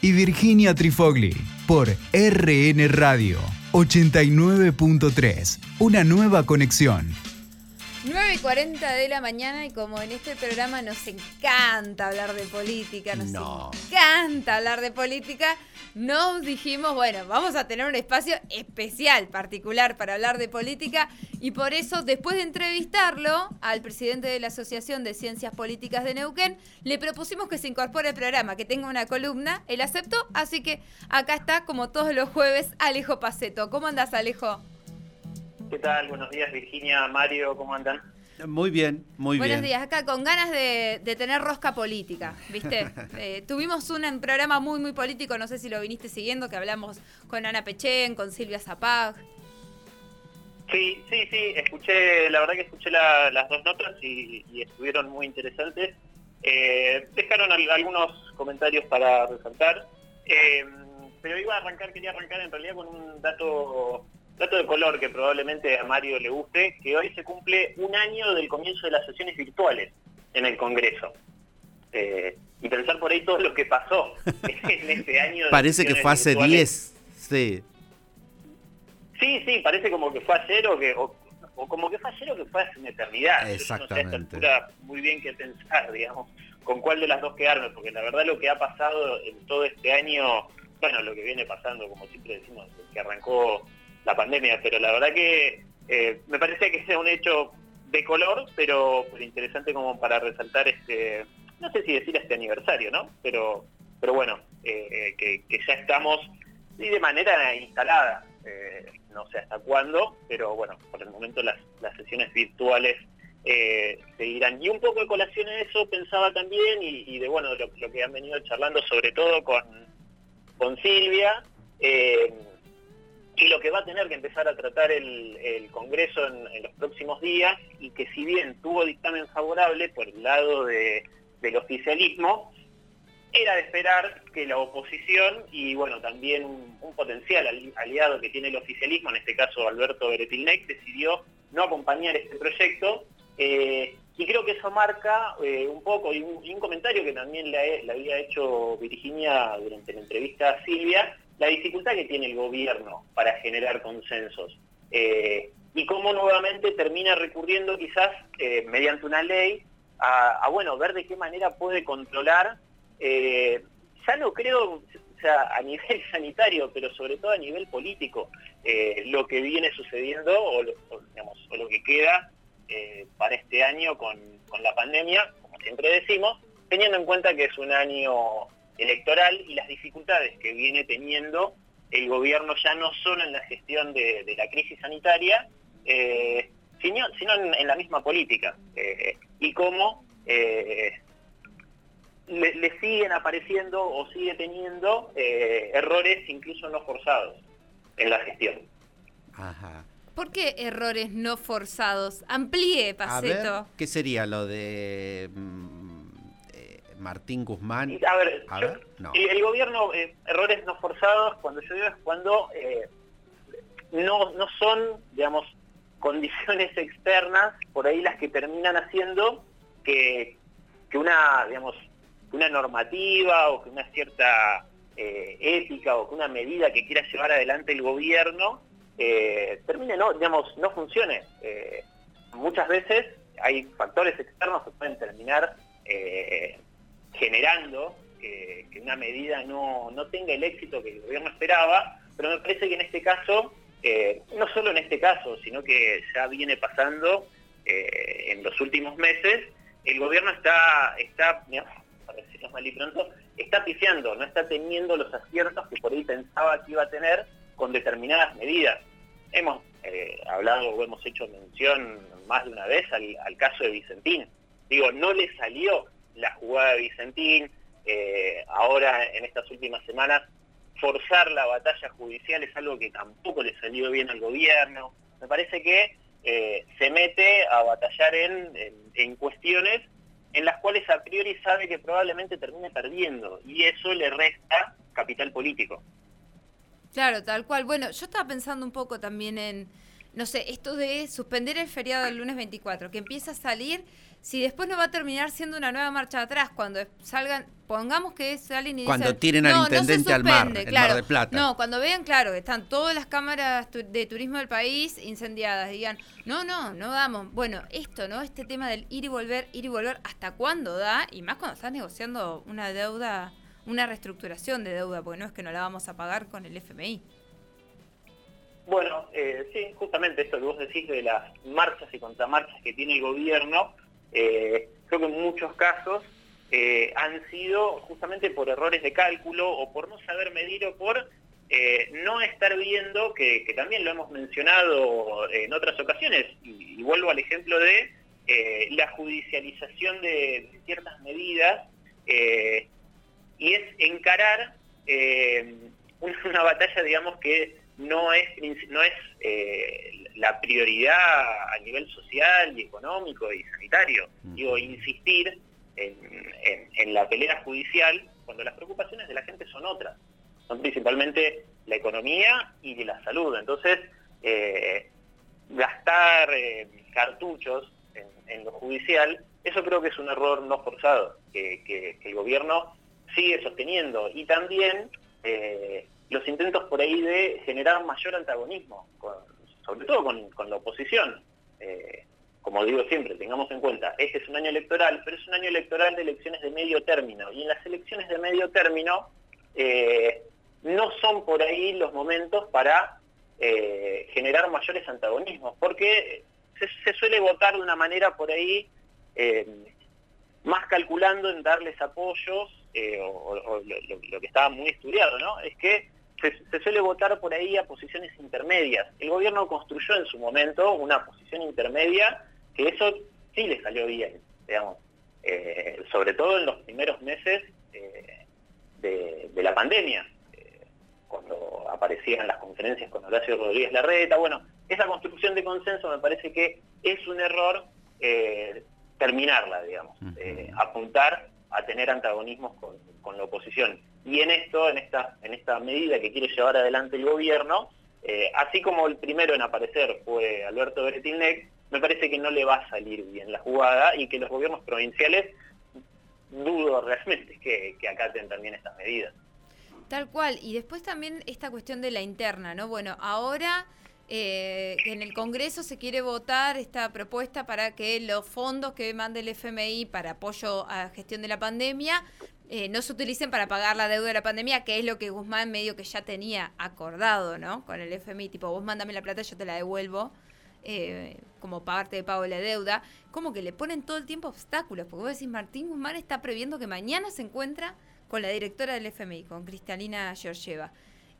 Y Virginia Trifogli por RN Radio 89.3. Una nueva conexión. 9 y 40 de la mañana y como en este programa nos encanta hablar de política, nos No. encanta hablar de política, nos dijimos, bueno, vamos a tener un espacio especial, particular para hablar de política y por eso después de entrevistarlo al presidente de la Asociación de Ciencias Políticas de Neuquén, le propusimos que se incorpore al programa, que tenga una columna, él aceptó, así que acá está como todos los jueves Alejo Paceto. ¿Cómo andás Alejo? ¿Qué tal? Buenos días, Virginia, Mario, ¿cómo andan? Muy bien, muy Buenos bien. días, acá con ganas de, de tener rosca política, ¿viste? Eh, tuvimos un programa muy, muy político, no sé si lo viniste siguiendo, que hablamos con Ana Pechén, con Silvia Zapag. Sí, sí, sí, escuché, la verdad que escuché la- las dos notas y, y estuvieron muy interesantes. Eh, dejaron al- algunos comentarios para resaltar, eh, pero iba a arrancar, quería arrancar en realidad con un dato, dato de color que probablemente a Mario le guste, que hoy se cumple un año del comienzo de las sesiones virtuales en el Congreso. Eh, y pensar por ahí todo lo que pasó en este año. de Parece que fue hace virtuales. 10. Sí. Sí, sí, parece como que fue ayer o que o, o como que fue ayer o que fue hace una eternidad. Yo no sé a Exactamente. muy bien qué pensar, digamos, con cuál de las dos quedarme, porque la verdad lo que ha pasado en todo este año, bueno, lo que viene pasando, como siempre decimos, que arrancó la pandemia, pero la verdad que eh, me parece que sea un hecho de color, pero, interesante como para resaltar este, no sé si decir este aniversario, ¿no? Pero, pero bueno, eh, que, que ya estamos y de manera instalada. eh, no sé hasta cuándo, pero bueno, por el momento las, sesiones virtuales eh, seguirán. Y un poco de colación en eso pensaba también, y, de bueno, lo, lo que han venido charlando sobre todo con, con Silvia, eh, y lo que va a tener que empezar a tratar el, Congreso en, los próximos días, y que si bien tuvo dictamen favorable por el lado de- del oficialismo, era de esperar que la oposición y bueno también un, potencial ali- aliado que tiene el oficialismo, en este caso Alberto Beretilnec, decidió no acompañar este proyecto eh, y creo que eso marca eh, un poco y un, y un comentario que también le había hecho Virginia durante la entrevista a Silvia, la dificultad que tiene el gobierno para generar consensos eh, y cómo nuevamente termina recurriendo quizás eh, mediante una ley a, bueno ver de qué manera puede controlar eh, ya no creo, a nivel sanitario, pero sobre todo a nivel político, lo que viene sucediendo o lo, que queda para este año con la pandemia, como siempre decimos, teniendo en cuenta que es un año electoral y las dificultades que viene teniendo el gobierno ya no solo en la gestión de, de la crisis sanitaria, eh, sino, sino en, en, la misma política. Eh, y cómo eh, le, le, siguen apareciendo o sigue teniendo eh, errores incluso no forzados en la gestión. Ajá. ¿Por qué errores no forzados? Amplíe, Paceto. A ver, ¿Qué sería lo de mm, Martín Guzmán? A ver, a yo, ver no. el, gobierno, eh, errores no forzados, cuando yo digo es cuando eh, no, no son, digamos, condiciones externas, por ahí las que terminan haciendo que, que una, digamos, una normativa o que una cierta eh, ética o que una medida que quiera llevar adelante el gobierno termine, no, digamos, no funcione. Muchas veces hay factores externos que pueden terminar eh, generando que, que, una medida no, no, tenga el éxito que el gobierno esperaba, pero me parece que en este caso, eh, no solo en este caso, sino que ya viene pasando eh, en los últimos meses, el gobierno está, está digamos, para decirlo mal y pronto, está pifiando, no está teniendo los aciertos que por ahí pensaba que iba a tener con determinadas medidas. Hemos eh, hablado o hemos hecho mención más de una vez al, al, caso de Vicentín. Digo, no le salió la jugada de Vicentín, eh, ahora en estas últimas semanas forzar la batalla judicial es algo que tampoco le salió bien al gobierno. Me parece que eh, se mete a batallar en, en, en cuestiones en las cuales a priori sabe que probablemente termine perdiendo y eso le resta capital político. Claro, tal cual. Bueno, yo estaba pensando un poco también en, no sé, esto de suspender el feriado del lunes 24, que empieza a salir si después no va a terminar siendo una nueva marcha atrás cuando salgan, pongamos que salen y Cuando dicen, tiren al no, no se intendente al mar, suspende", el claro. Mar del Plata. No, cuando vean, claro, que están todas las cámaras de turismo del país incendiadas, digan, no, no, no damos. Bueno, esto, ¿no? Este tema del ir y volver, ir y volver, ¿hasta cuándo da? Y más cuando estás negociando una deuda, una reestructuración de deuda, porque no es que no la vamos a pagar con el FMI. Bueno, eh, sí, justamente esto que vos decís de las marchas y contramarchas que tiene el gobierno, eh, creo que en muchos casos eh, han sido justamente por errores de cálculo o por no saber medir o por no estar viendo, que, también lo hemos mencionado en otras ocasiones, y, vuelvo al ejemplo de la judicialización de, ciertas medidas, y es encarar una, una batalla, digamos, que no es, no es eh, la prioridad a nivel social y económico y sanitario. Ujú. Digo, insistir en, en- en la pelea judicial cuando las preocupaciones de la gente son otras. Son principalmente la economía y la salud. Entonces, eh, gastar eh, cartuchos en, en lo judicial, eso creo que es un error no forzado, que, que- que el gobierno sigue sosteniendo. Y también eh, los intentos por ahí de generar mayor antagonismo, sobre todo con, la oposición. Eh, como digo siempre, tengamos en cuenta, este es un año electoral, pero es un año electoral de elecciones de medio término. Y en las elecciones de medio término eh, no son por ahí los momentos para eh, generar mayores antagonismos, porque se, suele votar de una manera por ahí más calculando en darles apoyos, o, lo que estaba muy estudiado, ¿no? Es que se, se suele votar por ahí a posiciones intermedias. El gobierno construyó en su momento una posición intermedia que eso sí le salió bien, digamos, eh, sobre todo en los primeros meses eh, de, de la pandemia, eh, cuando aparecían las conferencias con Horacio Rodríguez Larreta. Bueno, esa construcción de consenso me parece que es un error terminarla, digamos, apuntar a tener antagonismos con, con la oposición. Y en esto, en esta, en esta medida que quiere llevar adelante el gobierno, eh, así como el primero en aparecer fue Alberto Beretilnec, me parece que no le va a salir bien la jugada y que los gobiernos provinciales dudo realmente que acaten también estas medidas. Tal cual. Y después también esta cuestión de la interna, ¿no? Bueno, ahora eh, en el Congreso se quiere votar esta propuesta para que los fondos que mande el FMI para apoyo a gestión de la pandemia eh, no se utilicen para pagar la deuda de la pandemia, que es lo que Guzmán medio que ya tenía acordado, ¿no? Con el FMI, tipo, vos mándame la plata, yo te la devuelvo. eh, como parte de pago de la deuda, como que le ponen todo el tiempo obstáculos, porque vos decís, Martín Guzmán está previendo que mañana se encuentra con la directora del FMI, con Cristalina Georgieva.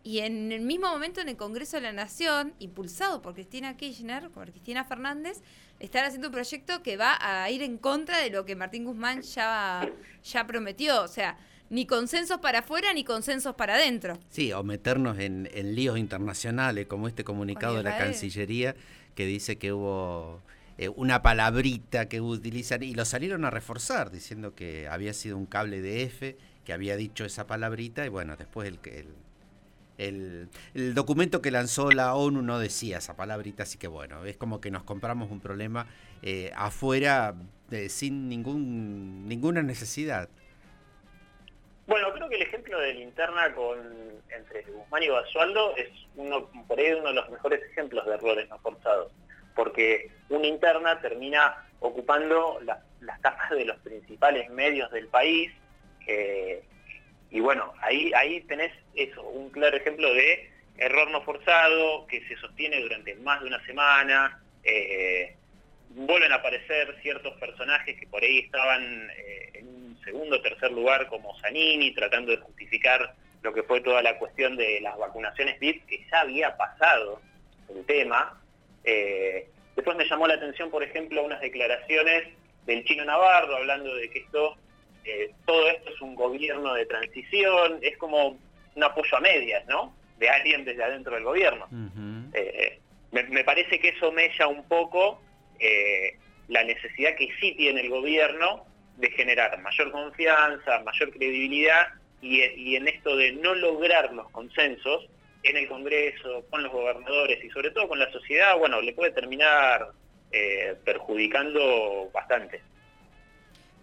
Y en el mismo momento en el Congreso de la Nación, impulsado por Cristina Kirchner, por Cristina Fernández, están haciendo un proyecto que va a ir en contra de lo que Martín Guzmán ya, ya prometió. O sea, ni consensos para afuera ni consensos para adentro. Sí, o meternos en, en líos internacionales, como este comunicado de la. Cancillería que dice que hubo eh, una palabrita que utilizan y lo salieron a reforzar diciendo que había sido un cable de F que había dicho esa palabrita y bueno, después el, el, el, el documento que lanzó la ONU no decía esa palabrita, así que bueno, es como que nos compramos un problema eh, afuera eh, sin ningún ninguna necesidad. Bueno, creo que el ejemplo de linterna con entre Guzmán y Basualdo es uno por ahí uno de los mejores ejemplos de errores no forzados, porque una interna termina ocupando la- las tapas de los principales medios del país, eh, y bueno, ahí, ahí tenés eso, un claro ejemplo de error no forzado, que se sostiene durante más de una semana, eh, vuelven a aparecer ciertos personajes que por ahí estaban eh, en un segundo o tercer lugar como Zanini, tratando de justificar lo que fue toda la cuestión de las vacunaciones VIP, que ya había pasado el tema. Eh, después me llamó la atención, por ejemplo, unas declaraciones del chino Navarro hablando de que esto, eh, todo esto es un gobierno de transición, es como un apoyo a medias, ¿no? De alguien desde adentro del gobierno. Eh, me, me parece que eso mella un poco eh, la necesidad que sí tiene el gobierno de generar mayor confianza, mayor credibilidad y, y en esto de no lograr los consensos en el Congreso, con los gobernadores y sobre todo con la sociedad, bueno, le puede terminar eh, perjudicando bastante.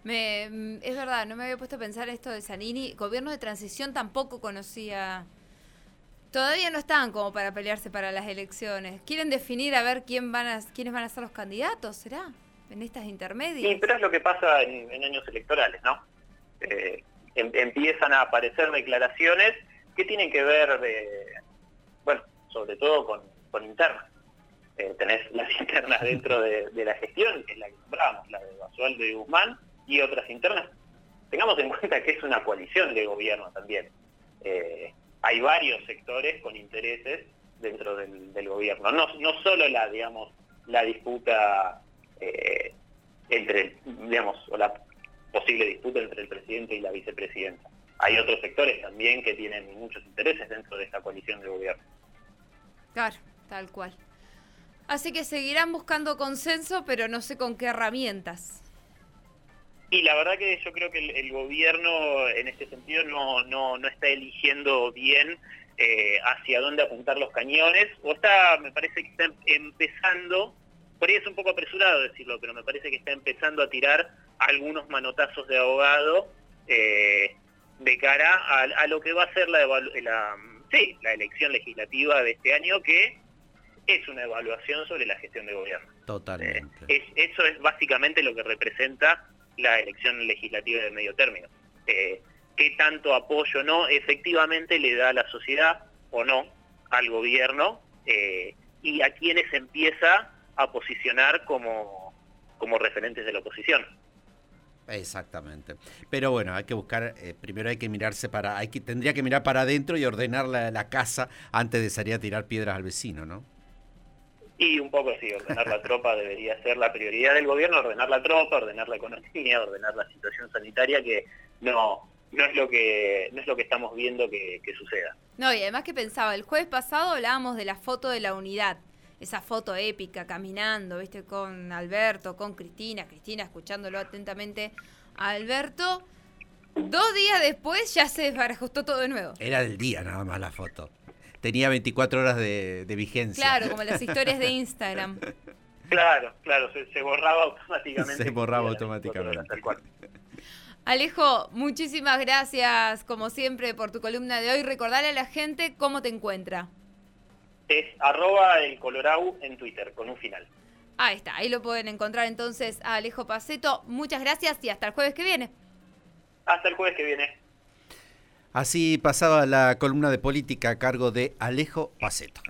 Me, mm, es verdad, no me había puesto a pensar esto de Zanini. Gobierno de transición tampoco conocía. Todavía no estaban como para pelearse para las elecciones. Quieren definir a ver quién van a, quiénes van a ser los candidatos, ¿será? En estas intermedias. Sí, pero es lo que pasa en, años electorales, ¿no? Eh, em- empiezan a aparecer declaraciones que tienen que ver, bueno, sobre todo con, con internas. Eh, tenés las internas dentro de, de la gestión, que es la que nombramos, la de Basualdo y Guzmán, y otras internas. Tengamos en cuenta que es una coalición de gobierno también. Eh, hay varios sectores con intereses dentro del, gobierno. No, no solo la, digamos, la disputa eh, entre, digamos, o la posible disputa entre el presidente y la vicepresidenta. Hay otros sectores también que tienen muchos intereses dentro de esta coalición de gobierno. Claro, tal cual. Así que seguirán buscando consenso, pero no sé con qué herramientas. Y la verdad que yo creo que el, el gobierno en este sentido no, no, no está eligiendo bien eh, hacia dónde apuntar los cañones, o está, me parece que está em- empezando, por ahí es un poco apresurado decirlo, pero me parece que está empezando a tirar algunos manotazos de abogado eh, de cara a, a lo que va a ser la, sí, la elección legislativa de este año, que es una evaluación sobre la gestión de gobierno. Eh, Totalmente. es- eso es básicamente lo que representa la elección legislativa de medio término. Eh, ¿Qué tanto apoyo no efectivamente le da la sociedad o no al gobierno eh, y a quienes empieza a posicionar como, como referentes de la oposición? Exactamente. Pero bueno, hay que buscar, eh, primero hay que mirarse para, hay que, tendría que mirar para adentro y ordenar la, la casa antes de salir a tirar piedras al vecino, ¿no? Y un poco sí, ordenar la tropa debería ser la prioridad del gobierno, ordenar la tropa, ordenar la economía, ordenar la situación sanitaria, que no, no es lo que, no es lo que estamos viendo que, que suceda. No, y además que pensaba, el jueves pasado hablábamos de la foto de la unidad, esa foto épica, caminando, viste, con Alberto, con Cristina, Cristina escuchándolo atentamente a Alberto. Dos días después ya se desbarajustó todo de nuevo. Era del día nada más la foto. Tenía 24 horas de, de vigencia. Claro, como las historias de Instagram. Claro, claro, se, se borraba automáticamente. Se borraba Las 24 horas, automáticamente. Alejo, muchísimas gracias, como siempre, por tu columna de hoy. Recordarle a la gente cómo te encuentra. Es arroba el Colorau en Twitter, con un final. Ahí está, ahí lo pueden encontrar entonces a Alejo Paceto. Muchas gracias y hasta el jueves que viene. Hasta el jueves que viene. Así pasaba la columna de política a cargo de Alejo Paceto.